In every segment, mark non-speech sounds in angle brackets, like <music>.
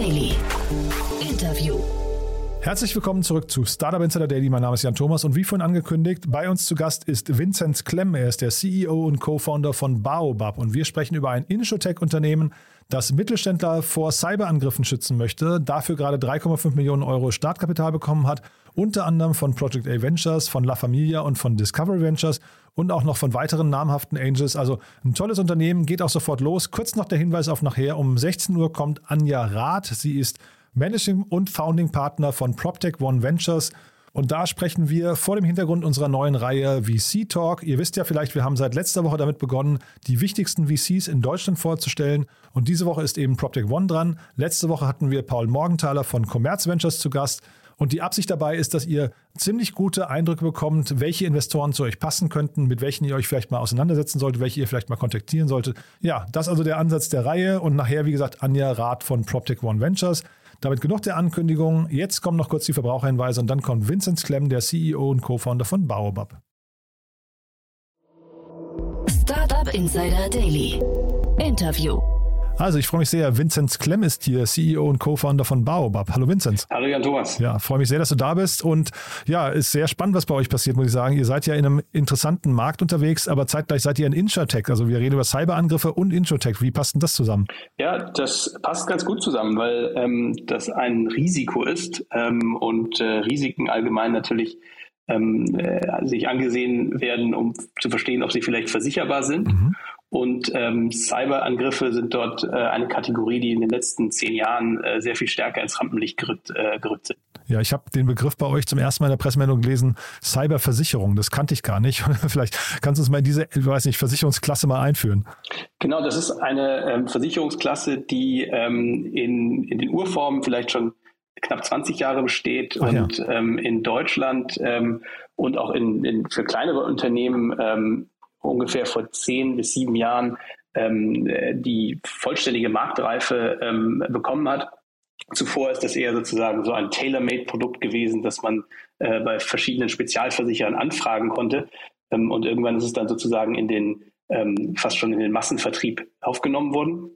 Daily. Herzlich willkommen zurück zu Startup Insider Daily. Mein Name ist Jan Thomas und wie vorhin angekündigt, bei uns zu Gast ist Vinzenz Klemm. Er ist der CEO und Co-Founder von Baobab und wir sprechen über ein Insurtech-Unternehmen, das Mittelständler vor Cyberangriffen schützen möchte, dafür gerade 3,5 Millionen Euro Startkapital bekommen hat, unter anderem von Project A Ventures, von La Familia und von Discovery Ventures und auch noch von weiteren namhaften Angels. Also ein tolles Unternehmen, geht auch sofort los. Kurz noch der Hinweis auf nachher. Um 16 Uhr kommt Anja Rath. Sie ist Managing und Founding Partner von PropTech One Ventures. Und da sprechen wir vor dem Hintergrund unserer neuen Reihe VC Talk. Ihr wisst ja vielleicht, wir haben seit letzter Woche damit begonnen, die wichtigsten VCs in Deutschland vorzustellen. Und diese Woche ist eben PropTech One dran. Letzte Woche hatten wir Paul Morgenthaler von Commerz Ventures zu Gast. Und die Absicht dabei ist, dass ihr ziemlich gute Eindrücke bekommt, welche Investoren zu euch passen könnten, mit welchen ihr euch vielleicht mal auseinandersetzen solltet, welche ihr vielleicht mal kontaktieren solltet. Ja, das ist also der Ansatz der Reihe. Und nachher, wie gesagt, Anja Rath von PropTech One Ventures. Damit genug der Ankündigung. Jetzt kommen noch kurz die Verbraucherhinweise und dann kommt Vincent Klemm, der CEO und Co-Founder von Baobab. Startup Insider Daily. Interview. Also ich freue mich sehr. Vinzenz Klemm ist hier, CEO und Co-Founder von Baobab. Hallo Vinzenz. Hallo Jan Thomas. Ja, freue mich sehr, dass du da bist. Und ja, ist sehr spannend, was bei euch passiert, muss ich sagen. Ihr seid ja in einem interessanten Markt unterwegs, aber zeitgleich seid ihr in Insurtech. Also wir reden über Cyberangriffe und Insurtech. Wie passt denn das zusammen? Ja, das passt ganz gut zusammen, weil ähm, das ein Risiko ist ähm, und äh, Risiken allgemein natürlich ähm, äh, sich angesehen werden, um zu verstehen, ob sie vielleicht versicherbar sind. Mhm. Und ähm, Cyberangriffe sind dort äh, eine Kategorie, die in den letzten zehn Jahren äh, sehr viel stärker ins Rampenlicht gerückt, äh, gerückt sind. Ja, ich habe den Begriff bei euch zum ersten Mal in der Pressemeldung gelesen, Cyberversicherung. Das kannte ich gar nicht. <laughs> Vielleicht kannst du uns mal in diese, ich weiß nicht, Versicherungsklasse mal einführen. Genau, das ist eine ähm, Versicherungsklasse, die ähm, in, in den Urformen vielleicht schon knapp 20 Jahre besteht Ach, und ja. ähm, in Deutschland ähm, und auch in, in, für kleinere Unternehmen ähm, ungefähr vor zehn bis sieben Jahren ähm, die vollständige Marktreife ähm, bekommen hat. Zuvor ist das eher sozusagen so ein Tailor-Made-Produkt gewesen, das man äh, bei verschiedenen Spezialversicherern anfragen konnte. Ähm, und irgendwann ist es dann sozusagen in den ähm, fast schon in den Massenvertrieb aufgenommen worden.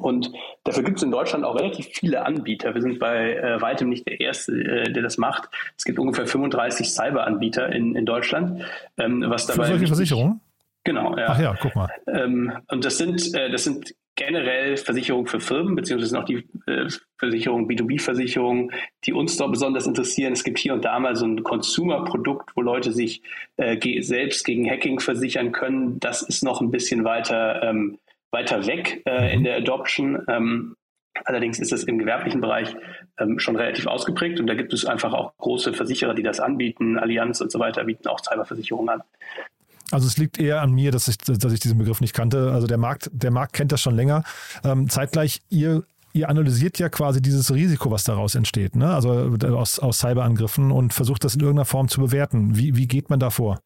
Und dafür gibt es in Deutschland auch relativ viele Anbieter. Wir sind bei äh, weitem nicht der Erste, äh, der das macht. Es gibt ungefähr 35 Cyberanbieter in, in Deutschland. Ähm, was dabei Für solche Versicherungen? Genau, ja. Ach ja, guck mal. Ähm, und das sind, äh, das sind generell Versicherungen für Firmen, beziehungsweise auch die äh, Versicherungen, B2B-Versicherungen, die uns da besonders interessieren. Es gibt hier und da mal so ein Consumer-Produkt, wo Leute sich äh, ge selbst gegen Hacking versichern können. Das ist noch ein bisschen weiter, ähm, weiter weg äh, in der Adoption. Ähm, Allerdings ist es im gewerblichen Bereich ähm, schon relativ ausgeprägt und da gibt es einfach auch große Versicherer, die das anbieten. Allianz und so weiter bieten auch Cyberversicherungen an. Also es liegt eher an mir, dass ich, dass ich diesen Begriff nicht kannte. Also der Markt, der Markt kennt das schon länger. Ähm, zeitgleich, ihr, ihr analysiert ja quasi dieses Risiko, was daraus entsteht, ne? also aus, aus Cyberangriffen und versucht das in irgendeiner Form zu bewerten. Wie, wie geht man da vor?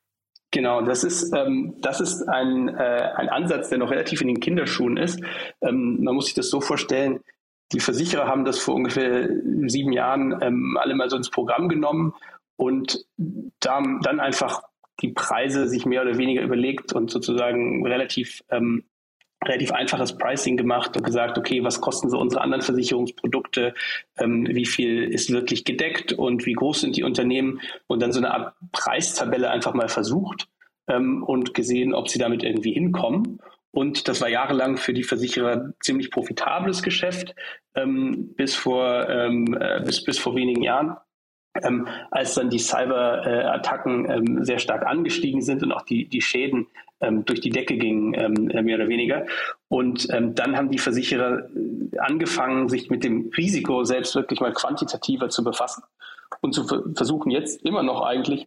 Genau, das ist, ähm, das ist ein, äh, ein Ansatz, der noch relativ in den Kinderschuhen ist. Ähm, man muss sich das so vorstellen, die Versicherer haben das vor ungefähr sieben Jahren ähm, alle mal so ins Programm genommen und da, dann einfach die Preise sich mehr oder weniger überlegt und sozusagen relativ ähm, relativ einfaches Pricing gemacht und gesagt, okay, was kosten so unsere anderen Versicherungsprodukte, ähm, wie viel ist wirklich gedeckt und wie groß sind die Unternehmen? Und dann so eine Art Preistabelle einfach mal versucht ähm, und gesehen, ob sie damit irgendwie hinkommen. Und das war jahrelang für die Versicherer ziemlich profitables Geschäft ähm, bis vor ähm, äh, bis bis vor wenigen Jahren ähm, als dann die Cyber-Attacken ähm, sehr stark angestiegen sind und auch die, die Schäden ähm, durch die Decke gingen, ähm, äh, mehr oder weniger. Und ähm, dann haben die Versicherer äh, angefangen, sich mit dem Risiko selbst wirklich mal quantitativer zu befassen und zu versuchen jetzt immer noch eigentlich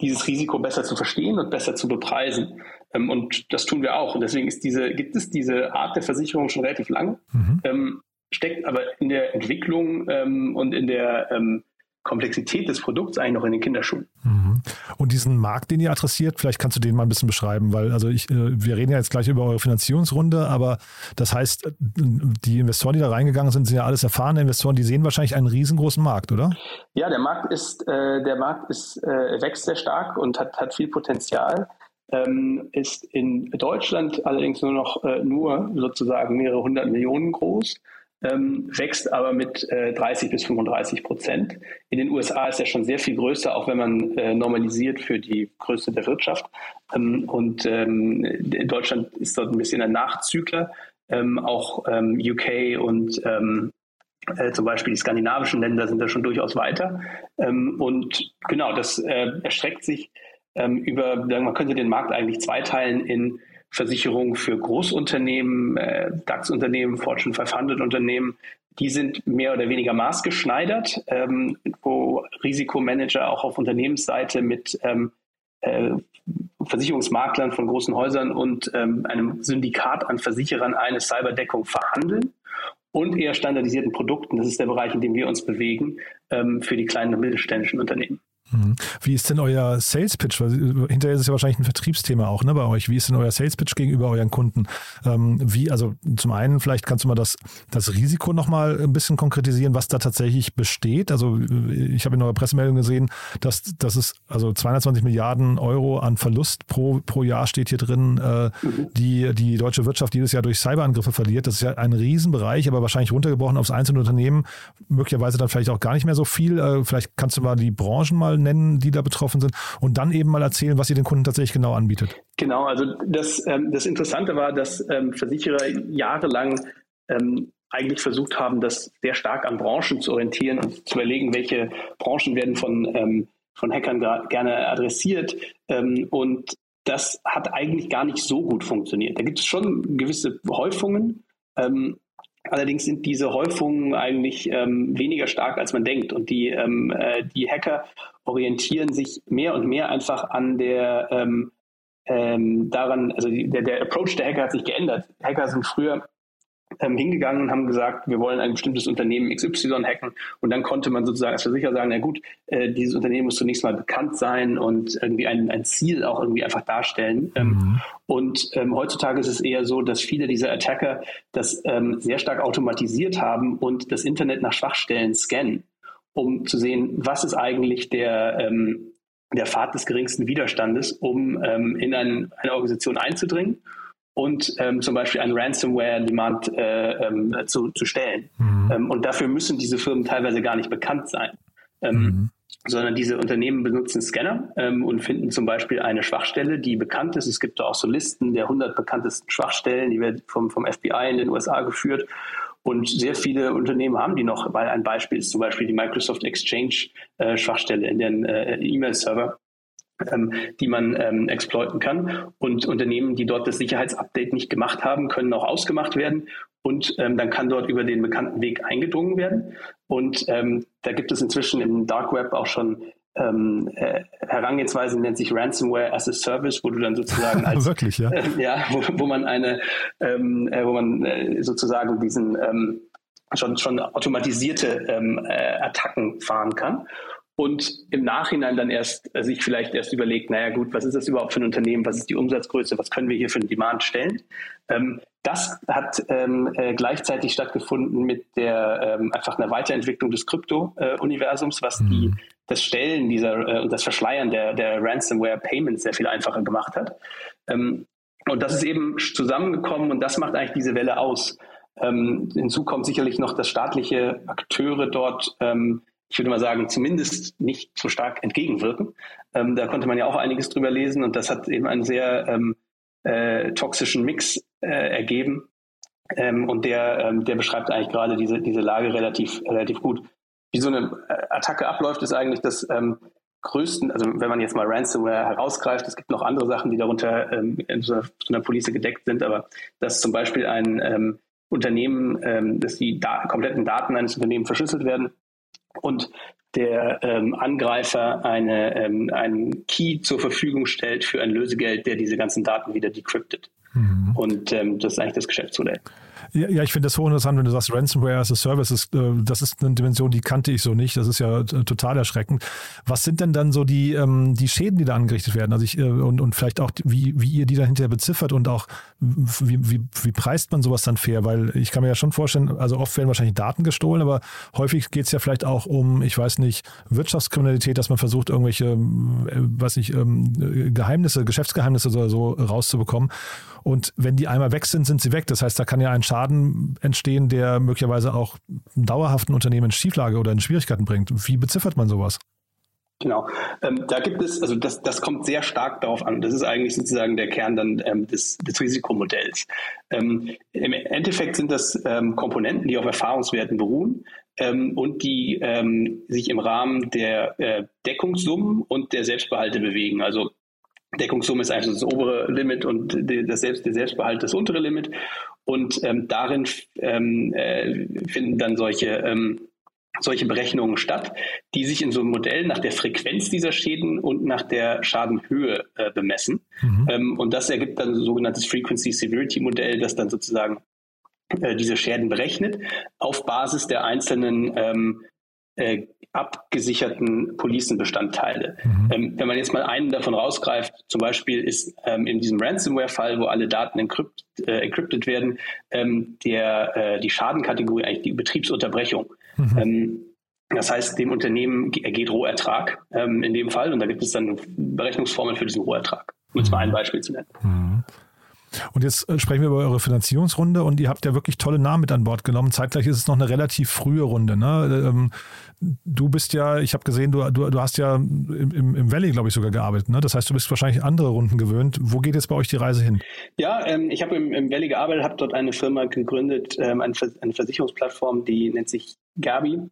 dieses Risiko besser zu verstehen und besser zu bepreisen. Ähm, und das tun wir auch. Und deswegen ist diese, gibt es diese Art der Versicherung schon relativ lang. Mhm steckt aber in der Entwicklung ähm, und in der ähm, Komplexität des Produkts eigentlich noch in den Kinderschuhen. Mhm. Und diesen Markt, den ihr adressiert, vielleicht kannst du den mal ein bisschen beschreiben, weil also ich, äh, wir reden ja jetzt gleich über eure Finanzierungsrunde, aber das heißt, die Investoren, die da reingegangen sind, sind ja alles erfahrene Investoren, die sehen wahrscheinlich einen riesengroßen Markt, oder? Ja, der Markt ist, äh, der Markt ist, äh, wächst sehr stark und hat, hat viel Potenzial. Ähm, ist in Deutschland allerdings nur noch äh, nur sozusagen mehrere hundert Millionen groß ähm, wächst aber mit äh, 30 bis 35 Prozent. In den USA ist er schon sehr viel größer, auch wenn man äh, normalisiert für die Größe der Wirtschaft. Ähm, und ähm, in Deutschland ist dort ein bisschen ein Nachzügler. Ähm, auch ähm, UK und ähm, äh, zum Beispiel die skandinavischen Länder sind da schon durchaus weiter. und genau, das äh, erstreckt sich über, man könnte den Markt eigentlich zweiteilen in Versicherungen für Großunternehmen, äh, DAX-Unternehmen, Fortune 500 Unternehmen, die sind mehr oder weniger maßgeschneidert, ähm, wo Risikomanager auch auf Unternehmensseite mit ähm, äh, Versicherungsmaklern von großen Häusern und ähm, einem Syndikat an Versicherern eine Cyberdeckung verhandeln und eher standardisierten Produkten. Das ist der Bereich, in dem wir uns bewegen, ähm, für die kleinen und mittelständischen Unternehmen. Mhm. Wie ist denn euer Sales Pitch? Weil hinterher ist es ja wahrscheinlich ein Vertriebsthema auch ne, bei euch. Wie ist denn euer Sales Pitch gegenüber euren Kunden? Ähm, wie, also zum einen, vielleicht kannst du mal das, das Risiko nochmal ein bisschen konkretisieren, was da tatsächlich besteht. Also ich habe in eurer Pressemeldung gesehen, dass, dass es also 220 Milliarden Euro an Verlust pro, pro Jahr steht hier drin, äh, mhm. die die deutsche Wirtschaft jedes Jahr durch Cyberangriffe verliert. Das ist ja ein Riesenbereich, aber wahrscheinlich runtergebrochen aufs einzelne Unternehmen, möglicherweise dann vielleicht auch gar nicht mehr so viel. Äh, vielleicht kannst du mal die Branchen mal nennen, die da betroffen sind und dann eben mal erzählen, was ihr den Kunden tatsächlich genau anbietet. Genau, also das, ähm, das Interessante war, dass ähm, Versicherer jahrelang ähm, eigentlich versucht haben, das sehr stark an Branchen zu orientieren und zu überlegen, welche Branchen werden von, ähm, von Hackern gerne adressiert. Ähm, und das hat eigentlich gar nicht so gut funktioniert. Da gibt es schon gewisse Häufungen, ähm, Allerdings sind diese Häufungen eigentlich ähm, weniger stark, als man denkt. Und die, ähm, äh, die Hacker orientieren sich mehr und mehr einfach an der ähm, ähm daran, also die, der, der Approach der Hacker hat sich geändert. Hacker sind früher hingegangen und haben gesagt, wir wollen ein bestimmtes Unternehmen XY hacken. Und dann konnte man sozusagen als Versicherer sagen, na gut, äh, dieses Unternehmen muss zunächst mal bekannt sein und irgendwie ein, ein Ziel auch irgendwie einfach darstellen. Ähm, mhm. und ähm, heutzutage ist es eher so, dass viele dieser Attacker das ähm, sehr stark automatisiert haben und das Internet nach Schwachstellen scannen, um zu sehen, was ist eigentlich der, ähm, der Pfad des geringsten Widerstandes, um ähm, in ein, eine Organisation einzudringen und ähm, zum Beispiel ein Ransomware-Demand äh, ähm, zu, zu stellen. Mhm. Ähm, und dafür müssen diese Firmen teilweise gar nicht bekannt sein. Ähm, mhm. Sondern diese Unternehmen benutzen Scanner ähm, und finden zum Beispiel eine Schwachstelle, die bekannt ist. Es gibt da auch so Listen der 100 bekanntesten Schwachstellen, die werden vom, vom FBI in den USA geführt. Und sehr viele Unternehmen haben die noch, weil ein Beispiel ist zum Beispiel die Microsoft Exchange äh, Schwachstelle in den äh, E-Mail-Server die man ähm, exploiten kann. Und Unternehmen, die dort das Sicherheitsupdate nicht gemacht haben, können auch ausgemacht werden. Und ähm, dann kann dort über den bekannten Weg eingedrungen werden. Und ähm, da gibt es inzwischen im Dark Web auch schon ähm, äh, Herangehensweise nennt sich Ransomware as a Service, wo du dann sozusagen <laughs> als wirklich ja, äh, ja wo, wo, man eine ähm, äh, wo man äh, sozusagen diesen ähm, schon schon automatisierte ähm, äh, Attacken fahren kann und im Nachhinein dann erst äh, sich vielleicht erst überlegt, naja gut, was ist das überhaupt für ein Unternehmen, was ist die Umsatzgröße, was können wir hier für einen Demand stellen. Ähm, das hat ähm, äh, gleichzeitig stattgefunden mit der ähm, einfach einer Weiterentwicklung des Krypto-Universums, was mhm. die, das Stellen dieser äh, und das Verschleiern der, der Ransomware-Payments sehr viel einfacher gemacht hat. Ähm, und das ist eben zusammengekommen und das macht eigentlich diese Welle aus. Ähm, hinzu kommt sicherlich noch, dass staatliche Akteure dort ähm, ich würde mal sagen, zumindest nicht so stark entgegenwirken. Ähm, da konnte man ja auch einiges drüber lesen und das hat eben einen sehr ähm, äh, toxischen Mix äh, ergeben. Ähm, und der, ähm, der beschreibt eigentlich gerade diese, diese Lage relativ, relativ gut. Wie so eine äh, Attacke abläuft, ist eigentlich das ähm, größten, also wenn man jetzt mal Ransomware herausgreift, es gibt noch andere Sachen, die darunter ähm, in so einer, Police gedeckt sind, aber dass zum Beispiel ein Unternehmen, dass die da kompletten Daten eines Unternehmens verschlüsselt werden und der ähm, Angreifer eine, ähm, einen Key zur Verfügung stellt für ein Lösegeld, der diese ganzen Daten wieder decryptet. Mhm. Und ähm, das ist eigentlich das Geschäftsmodell. Ja, ich finde das hochinteressant, wenn du sagst, Ransomware as a Service, ist, äh, das ist eine Dimension, die kannte ich so nicht. Das ist ja total erschreckend. Was sind denn dann so die, ähm, die Schäden, die da angerichtet werden? Also ich, äh, und, und vielleicht auch, wie, wie ihr die da hinterher beziffert und auch, wie, wie, wie preist man sowas dann fair? Weil ich kann mir ja schon vorstellen, also oft werden wahrscheinlich Daten gestohlen, aber häufig geht es ja vielleicht auch um, ich weiß nicht, Wirtschaftskriminalität, dass man versucht, irgendwelche, äh, weiß nicht, ähm, Geheimnisse, Geschäftsgeheimnisse oder so rauszubekommen. Und wenn die einmal weg sind, sind sie weg. Das heißt, da kann ja ein Schaden Schaden entstehen, der möglicherweise auch dauerhaften Unternehmen in Schieflage oder in Schwierigkeiten bringt. Wie beziffert man sowas? Genau. Ähm, da gibt es, also das, das kommt sehr stark darauf an. Das ist eigentlich sozusagen der Kern dann ähm, des, des Risikomodells. Ähm, Im Endeffekt sind das ähm, Komponenten, die auf Erfahrungswerten beruhen ähm, und die ähm, sich im Rahmen der äh, Deckungssummen und der Selbstbehalte bewegen. Also Deckungssumme ist eigentlich das obere Limit und das Selbst, der Selbstbehalt das untere Limit. Und darin äh, finden dann solche solche Berechnungen statt, die sich in so einem Modell nach der Frequenz dieser Schäden und nach der Schadenhöhe äh, bemessen. Mhm. Ähm, und das ergibt dann ein sogenanntes Frequency Severity Modell, das dann sozusagen äh, diese Schäden berechnet auf Basis der einzelnen ähm, äh, abgesicherten Policenbestandteile. Mhm. Ähm, wenn man jetzt mal einen davon rausgreift, zum Beispiel ist ähm, in diesem Ransomware-Fall, wo alle Daten encrypt, äh, encrypted werden, ähm, der, äh, die Schadenkategorie eigentlich die Betriebsunterbrechung. Mhm. Ähm, das heißt, dem Unternehmen ergeht Rohertrag ähm, in dem Fall und da gibt es dann Berechnungsformeln für diesen Rohertrag, um jetzt mal ein Beispiel zu nennen. Mhm. Und jetzt äh, sprechen wir über eure Finanzierungsrunde und ihr habt ja wirklich tolle Namen mit an Bord genommen. Zeitgleich ist es noch eine relativ frühe Runde. Ne? Ähm, du bist ja, ich habe gesehen, du, du, du, hast ja im, im Valley, glaube ich, sogar gearbeitet. Ne? Das heißt, du bist wahrscheinlich andere Runden gewöhnt. Wo geht jetzt bei euch die Reise hin? Ja, ähm, ich habe im, im, Valley gearbeitet, habe dort eine Firma gegründet, ähm, eine, eine Versicherungsplattform, die nennt sich Gabi.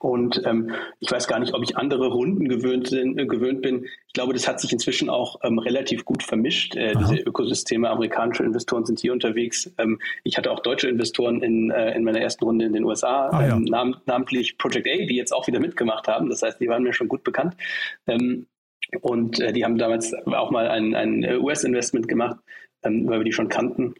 Und ähm, ich weiß gar nicht, ob ich andere Runden gewöhnt, sind, äh, gewöhnt bin. Ich glaube, das hat sich inzwischen auch ähm, relativ gut vermischt. Äh, diese Ökosysteme, amerikanische Investoren sind hier unterwegs. Ähm, ich hatte auch deutsche Investoren in, äh, in meiner ersten Runde in den USA, ah, ja. Ähm, nam namentlich Project A, die jetzt auch wieder mitgemacht haben. Das heißt, die waren mir schon gut bekannt. Ähm, und äh, die haben damals auch mal ein, ein US-Investment gemacht, ähm, weil wir die schon kannten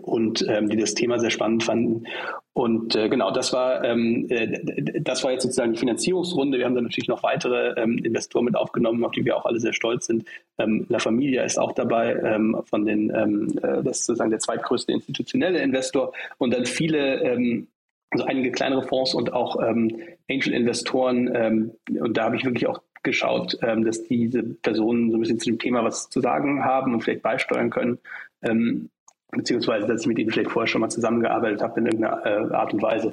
und ähm, die das Thema sehr spannend fanden. Und äh, genau, das war ähm, äh, das war jetzt sozusagen die Finanzierungsrunde. Wir haben dann natürlich noch weitere ähm, Investoren mit aufgenommen, auf die wir auch alle sehr stolz sind. Ähm, La Familia ist auch dabei, ähm, von den ähm, äh, das ist sozusagen der zweitgrößte institutionelle Investor und dann viele ähm, also einige kleinere Fonds und auch ähm, Angel-Investoren. Ähm, und da habe ich wirklich auch geschaut, ähm, dass diese Personen so ein bisschen zu dem Thema was zu sagen haben und vielleicht beisteuern können. Ähm, beziehungsweise dass ich mit ihnen vielleicht vorher schon mal zusammengearbeitet habe in irgendeiner äh, Art und Weise.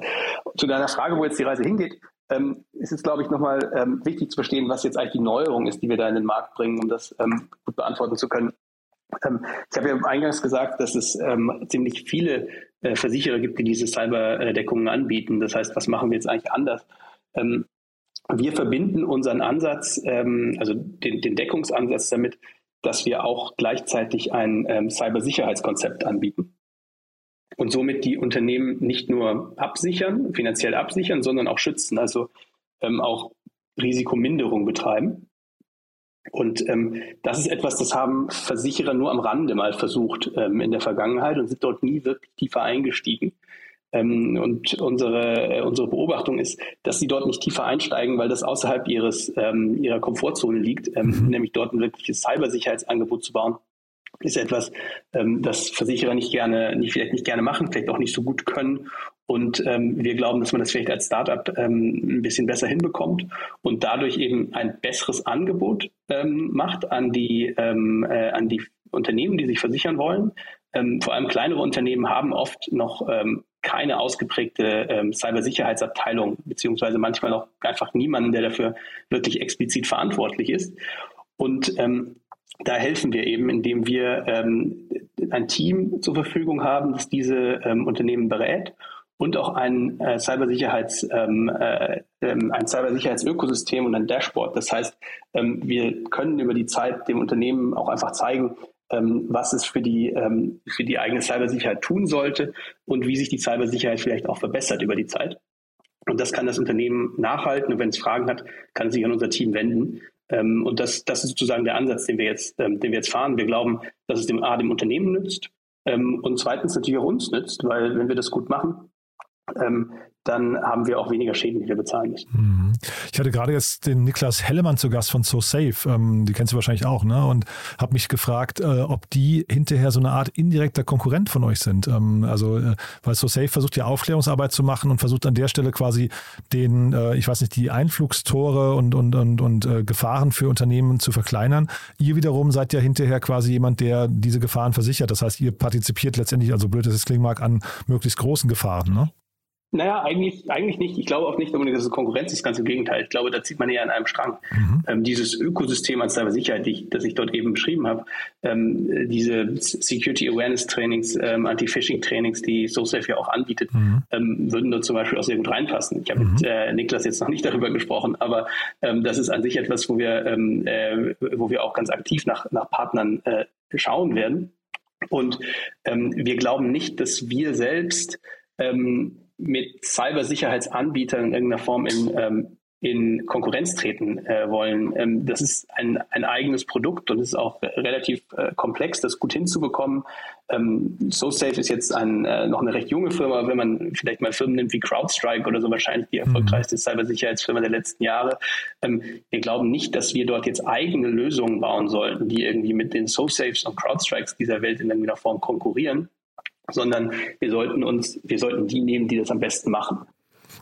Zu deiner Frage, wo jetzt die Reise hingeht, ähm, ist es, glaube ich, nochmal ähm, wichtig zu verstehen, was jetzt eigentlich die Neuerung ist, die wir da in den Markt bringen, um das ähm, gut beantworten zu können. Ähm, ich habe ja eingangs gesagt, dass es ähm, ziemlich viele äh, Versicherer gibt, die diese Cyberdeckungen anbieten. Das heißt, was machen wir jetzt eigentlich anders? Ähm, wir verbinden unseren Ansatz, also den, den Deckungsansatz damit, dass wir auch gleichzeitig ein ähm, Cybersicherheitskonzept anbieten und somit die Unternehmen nicht nur absichern, finanziell absichern, sondern auch schützen, also ähm, auch Risikominderung betreiben. Und ähm, das ist etwas, das haben Versicherer nur am Rande mal versucht ähm, in der Vergangenheit und sind dort nie wirklich tiefer eingestiegen. Ähm, und unsere, äh, unsere Beobachtung ist, dass sie dort nicht tiefer einsteigen, weil das außerhalb ihres, ähm, ihrer Komfortzone liegt, ähm, mhm. nämlich dort ein wirkliches Cybersicherheitsangebot zu bauen ist etwas, ähm, das Versicherer nicht gerne, nicht, vielleicht nicht gerne machen, vielleicht auch nicht so gut können. Und ähm, wir glauben, dass man das vielleicht als Startup ähm, ein bisschen besser hinbekommt und dadurch eben ein besseres Angebot ähm, macht an die, ähm, äh, an die Unternehmen, die sich versichern wollen. Ähm, vor allem kleinere Unternehmen haben oft noch ähm, keine ausgeprägte ähm, Cybersicherheitsabteilung, beziehungsweise manchmal auch einfach niemanden, der dafür wirklich explizit verantwortlich ist. Und ähm, da helfen wir eben, indem wir ähm, ein Team zur Verfügung haben, das diese ähm, Unternehmen berät und auch ein äh, Cybersicherheits ähm, äh, ähm, ein Cybersicherheitsökosystem und ein Dashboard. Das heißt, ähm, wir können über die Zeit dem Unternehmen auch einfach zeigen, was es für die, ähm, für die eigene Cybersicherheit tun sollte und wie sich die Cybersicherheit vielleicht auch verbessert über die Zeit. Und das kann das Unternehmen nachhalten und wenn es Fragen hat, kann es sich an unser Team wenden. Ähm, und das, das ist sozusagen der Ansatz, den wir jetzt, den wir jetzt fahren. Wir glauben, dass es dem A dem Unternehmen nützt und zweitens natürlich auch uns nützt, weil wenn wir das gut machen, dann haben wir auch weniger Schäden, die wir bezahlen müssen. Mhm. Ich hatte gerade jetzt den Niklas Hellemann zu Gast von SoSafe, ähm, die kennst du wahrscheinlich auch, ne? Und habe mich gefragt, äh, ob die hinterher so eine Art indirekter Konkurrent von euch sind. Ähm, also, äh, weil SoSafe versucht ja Aufklärungsarbeit zu machen und versucht an der Stelle quasi den, äh, ich weiß nicht, die Einflugstore und, und, und, und äh, Gefahren für Unternehmen zu verkleinern. Ihr wiederum seid ja hinterher quasi jemand, der diese Gefahren versichert. Das heißt, ihr partizipiert letztendlich, also blöd, dass es klingen mag, an möglichst großen Gefahren, ne? Naja, eigentlich, eigentlich nicht. Ich glaube auch nicht unbedingt, dass es Konkurrenz ist, ganz im Gegenteil. Ich glaube, da zieht man eher an einem Strang. Mhm. Ähm, dieses Ökosystem an Cybersicherheit, die das ich dort eben beschrieben habe, ähm, diese Security Awareness Trainings, ähm, Anti-Phishing Trainings, die SoSafe ja auch anbietet, mhm. ähm, würden dort zum Beispiel auch sehr gut reinpassen. Ich habe mhm. mit äh, Niklas jetzt noch nicht darüber gesprochen, aber ähm, das ist an sich etwas, wo wir, ähm, äh, wo wir auch ganz aktiv nach, nach Partnern äh, schauen werden. Und wir glauben nicht, dass wir selbst mit Cybersicherheitsanbietern in irgendeiner Form in, ähm, in Konkurrenz treten äh, wollen. Ähm, das ist ein, ein eigenes Produkt und es ist auch relativ äh, komplex, das gut hinzubekommen. Ähm, SoSafe ist jetzt ein, äh, noch eine recht junge Firma, wenn man vielleicht mal Firmen nimmt wie CrowdStrike oder so, wahrscheinlich die mhm. erfolgreichste Cybersicherheitsfirma der letzten Jahre. Ähm, wir glauben nicht, dass wir dort jetzt eigene Lösungen bauen sollten, die irgendwie mit den SoSafes und CrowdStrikes dieser Welt in irgendeiner Form konkurrieren sondern wir sollten uns, wir sollten die nehmen, die das am besten machen.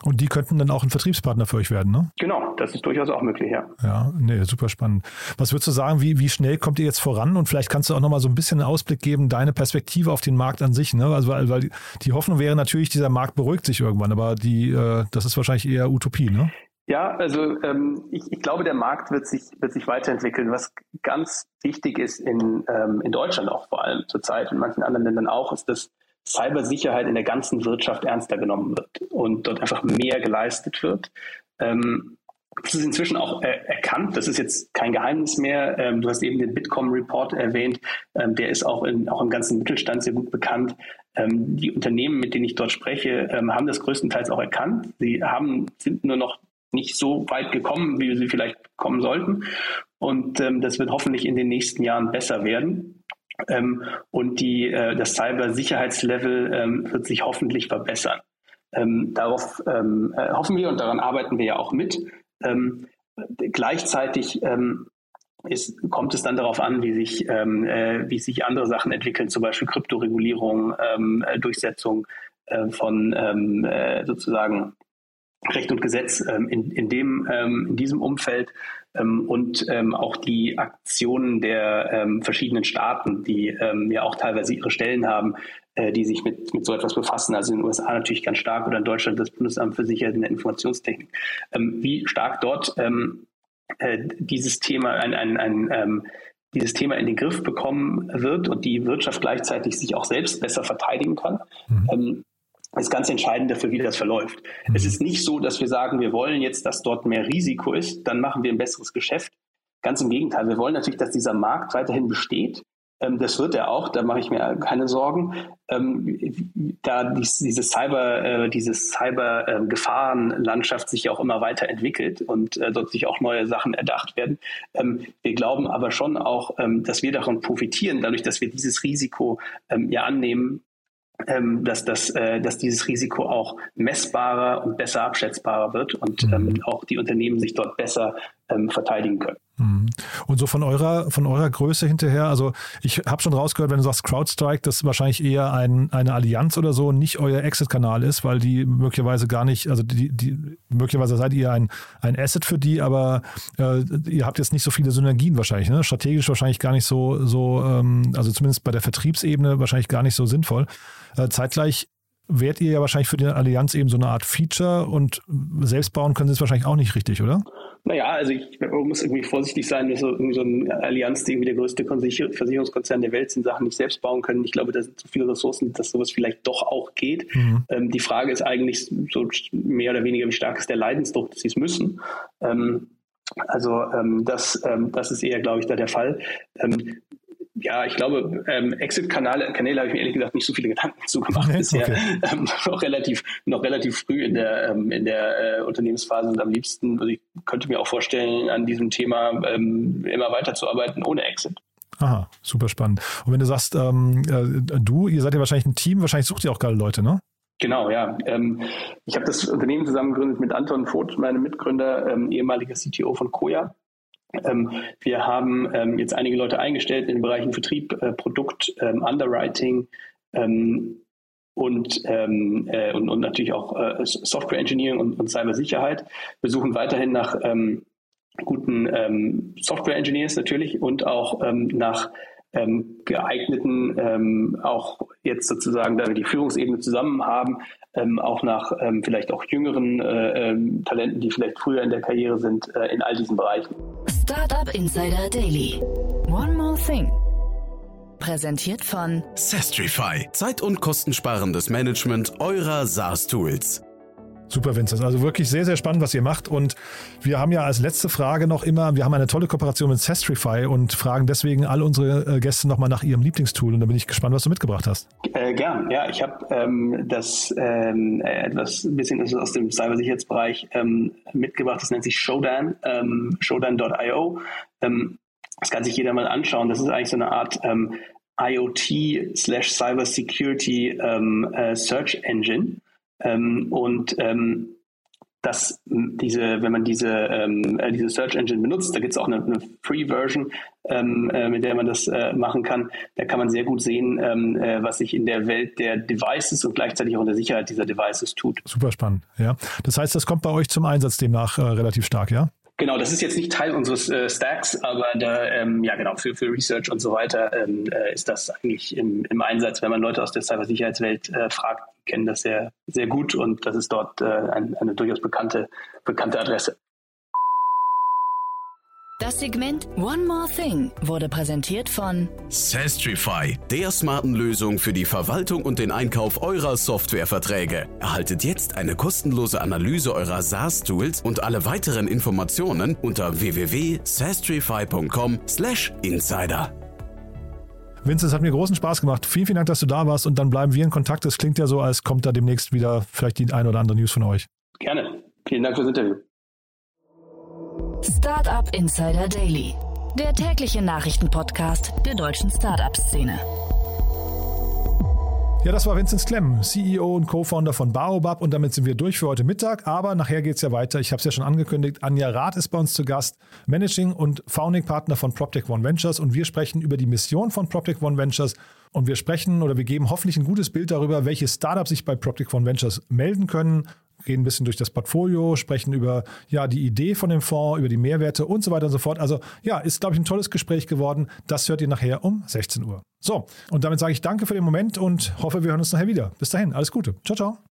Und die könnten dann auch ein Vertriebspartner für euch werden, ne? Genau, das ist durchaus auch möglich, ja. Ja, nee, super spannend. Was würdest du sagen, wie, wie schnell kommt ihr jetzt voran? Und vielleicht kannst du auch nochmal so ein bisschen einen Ausblick geben, deine Perspektive auf den Markt an sich, ne? Also, weil, weil die Hoffnung wäre natürlich, dieser Markt beruhigt sich irgendwann, aber die, äh, das ist wahrscheinlich eher Utopie, ne? Ja, also ähm, ich, ich glaube, der Markt wird sich, wird sich weiterentwickeln. Was ganz wichtig ist in, ähm, in Deutschland auch vor allem zurzeit und manchen anderen Ländern auch, ist, dass Cybersicherheit in der ganzen Wirtschaft ernster genommen wird und dort einfach mehr geleistet wird. Ähm, das ist inzwischen auch äh, erkannt. Das ist jetzt kein Geheimnis mehr. Ähm, du hast eben den Bitkom-Report erwähnt. Ähm, der ist auch, in, auch im ganzen Mittelstand sehr gut bekannt. Ähm, die Unternehmen, mit denen ich dort spreche, ähm, haben das größtenteils auch erkannt. Sie haben, sind nur noch nicht so weit gekommen, wie sie vielleicht kommen sollten. Und ähm, das wird hoffentlich in den nächsten Jahren besser werden. Ähm, und die, äh, das Cybersicherheitslevel ähm, wird sich hoffentlich verbessern. Ähm, darauf ähm, äh, hoffen wir und daran arbeiten wir ja auch mit. Ähm, gleichzeitig ist, kommt es dann darauf an, wie sich, äh, wie sich andere Sachen entwickeln, zum Beispiel Kryptoregulierung, äh, Durchsetzung äh, von äh, sozusagen Recht und Gesetz in, in, dem, in diesem Umfeld ähm, und ähm, auch die Aktionen der ähm, verschiedenen Staaten, die ähm, ja auch teilweise ihre Stellen haben, äh, die sich mit, mit so etwas befassen. Also in den USA natürlich ganz stark oder in Deutschland das Bundesamt für Sicherheit in der Informationstechnik. Ähm, wie stark dort ähm, äh, dieses Thema ein, ein, ein dieses Thema in den Griff bekommen wird und die Wirtschaft gleichzeitig sich auch selbst besser verteidigen kann. Mhm ist ganz entscheidend dafür, wie das verläuft. Mhm. Es ist nicht so, dass wir sagen, wir wollen jetzt, dass dort mehr Risiko ist, dann machen wir ein besseres Geschäft. Ganz im Gegenteil, wir wollen natürlich, dass dieser Markt weiterhin besteht. Ähm, das wird er auch, da mache ich mir keine Sorgen. Ähm, da diese Cyber, äh, diese Cyber-Gefahrenlandschaft sich auch immer weiterentwickelt und äh, dort sich auch neue Sachen erdacht werden. Ähm, wir glauben aber schon auch, dass wir davon profitieren, dadurch, dass wir dieses Risiko ja annehmen, ähm, dass, das, äh, dass dieses Risiko auch messbarer und besser abschätzbarer wird und mhm. ähm, auch die Unternehmen sich dort besser ähm, verteidigen können. Mhm. Und so von eurer, von eurer Größe hinterher, also ich habe schon rausgehört, wenn du sagst CrowdStrike, dass wahrscheinlich eher ein, eine Allianz oder so nicht euer Exit-Kanal ist, weil die möglicherweise gar nicht, also die, die möglicherweise seid ihr ein, ein Asset für die, aber äh, ihr habt jetzt nicht so viele Synergien wahrscheinlich, ne? strategisch wahrscheinlich gar nicht so, so ähm, also zumindest bei der Vertriebsebene wahrscheinlich gar nicht so sinnvoll. Äh, zeitgleich wärt ihr ja wahrscheinlich für die Allianz eben so eine Art Feature und selbst bauen können sie es wahrscheinlich auch nicht richtig, oder? Naja, also ich muss irgendwie vorsichtig sein, dass so, so eine Allianz, die irgendwie der größte Versicherungskonzern der Welt sind, Sachen nicht selbst bauen können. Ich glaube, da sind zu viele Ressourcen, dass sowas vielleicht doch auch geht. Mhm. Ähm, die Frage ist eigentlich so mehr oder weniger, wie stark ist der Leidensdruck, dass sie es müssen. Ähm, also ähm, das, ähm, das ist eher, glaube ich, da der Fall. Ähm, ja, ich glaube, ähm, Exit-Kanäle Kanäle habe ich mir ehrlich gesagt nicht so viele Gedanken zugemacht okay, bisher. <laughs> Ähm, noch relativ, noch relativ früh in der, ähm, in der äh, Unternehmensphase und am liebsten, also ich könnte mir auch vorstellen, an diesem Thema ähm, immer weiterzuarbeiten ohne Exit. Aha, super spannend. Und wenn du sagst, ähm, äh, du, ihr seid ja wahrscheinlich ein Team, wahrscheinlich sucht ihr auch gerade Leute, ne? Genau, ja. Ähm, ich habe das Unternehmen zusammen gegründet mit Anton Voth, meinem Mitgründer, ähm, ehemaliger CTO von Koya. Ähm, wir haben ähm, jetzt einige Leute eingestellt in den Bereichen Vertrieb, äh, Produkt, ähm, Underwriting ähm, und, ähm, äh, und, und, natürlich auch äh, Software Engineering und, und Cybersicherheit. Wir suchen weiterhin nach ähm, guten Software Engineers natürlich und auch nach geeigneten, auch jetzt sozusagen, da wir die Führungsebene zusammen haben, auch nach vielleicht auch jüngeren äh, Talenten, die vielleicht früher in der Karriere sind, äh, in all diesen Bereichen. Startup Insider Daily. One more thing. Präsentiert von Sestrify. Zeit- und kostensparendes Management eurer SaaS-Tools. Super, Vincent. Also wirklich sehr, sehr spannend, was ihr macht. Und wir haben ja als letzte Frage noch immer, wir haben eine tolle Kooperation mit Sestrify und fragen deswegen all unsere äh, Gäste nochmal nach ihrem Lieblingstool. Und da bin ich gespannt, was du mitgebracht hast. Äh, gern, ja. Ich habe ähm, das ähm, etwas ein bisschen aus dem Cybersicherheitsbereich ähm, mitgebracht. Das nennt sich Shodan, ähm, shodan.io. Ähm, das kann sich jeder mal anschauen. Das ist eigentlich so eine Art ähm, IoT slash Cybersecurity ähm, äh, Search Engine. Ähm, und ähm, dass diese, wenn man diese, ähm, äh, diese Search Engine benutzt, da gibt es auch eine, eine Free-Version, ähm, äh, mit der man das äh, machen kann. Da kann man sehr gut sehen, ähm, äh, was sich in der Welt der Devices und gleichzeitig auch in der Sicherheit dieser Devices tut. Super spannend, ja. Das heißt, das kommt bei euch zum Einsatz demnach äh, relativ stark, ja? Genau, das ist jetzt nicht Teil unseres äh, Stacks, aber da, ähm, ja genau, für, für Research und so weiter ähm, äh, ist das eigentlich im, im Einsatz, wenn man Leute aus der Cybersicherheitswelt äh, fragt, kennen das sehr, sehr gut und das ist dort äh, ein, eine durchaus bekannte, bekannte Adresse. Das Segment One More Thing wurde präsentiert von Sastrify, der smarten Lösung für die Verwaltung und den Einkauf eurer Softwareverträge. Erhaltet jetzt eine kostenlose Analyse eurer SaaS-Tools und alle weiteren Informationen unter www.sastrify.com/insider. Vince, es hat mir großen Spaß gemacht. Vielen, vielen Dank, dass du da warst und dann bleiben wir in Kontakt. Es klingt ja so, als kommt da demnächst wieder vielleicht die ein oder andere News von euch. Gerne. Vielen Dank fürs Interview. Startup Insider Daily, der tägliche Nachrichtenpodcast der deutschen Startup-Szene. Ja, das war Vincent Klemm, CEO und Co-Founder von Baobab und damit sind wir durch für heute Mittag. Aber nachher geht es ja weiter. Ich habe es ja schon angekündigt. Anja Rath ist bei uns zu Gast, Managing und Founding Partner von PropTech One Ventures und wir sprechen über die Mission von PropTech One Ventures und wir sprechen oder wir geben hoffentlich ein gutes Bild darüber, welche Startups sich bei PropTech One Ventures melden können, gehen ein bisschen durch das Portfolio, sprechen über ja, die Idee von dem Fonds, über die Mehrwerte und so weiter und so fort. Also ja, ist, glaube ich, ein tolles Gespräch geworden. Das hört ihr nachher um 16 Uhr. So, und damit sage ich danke für den Moment und hoffe, wir hören uns nachher wieder. Bis dahin, alles Gute. Ciao, ciao.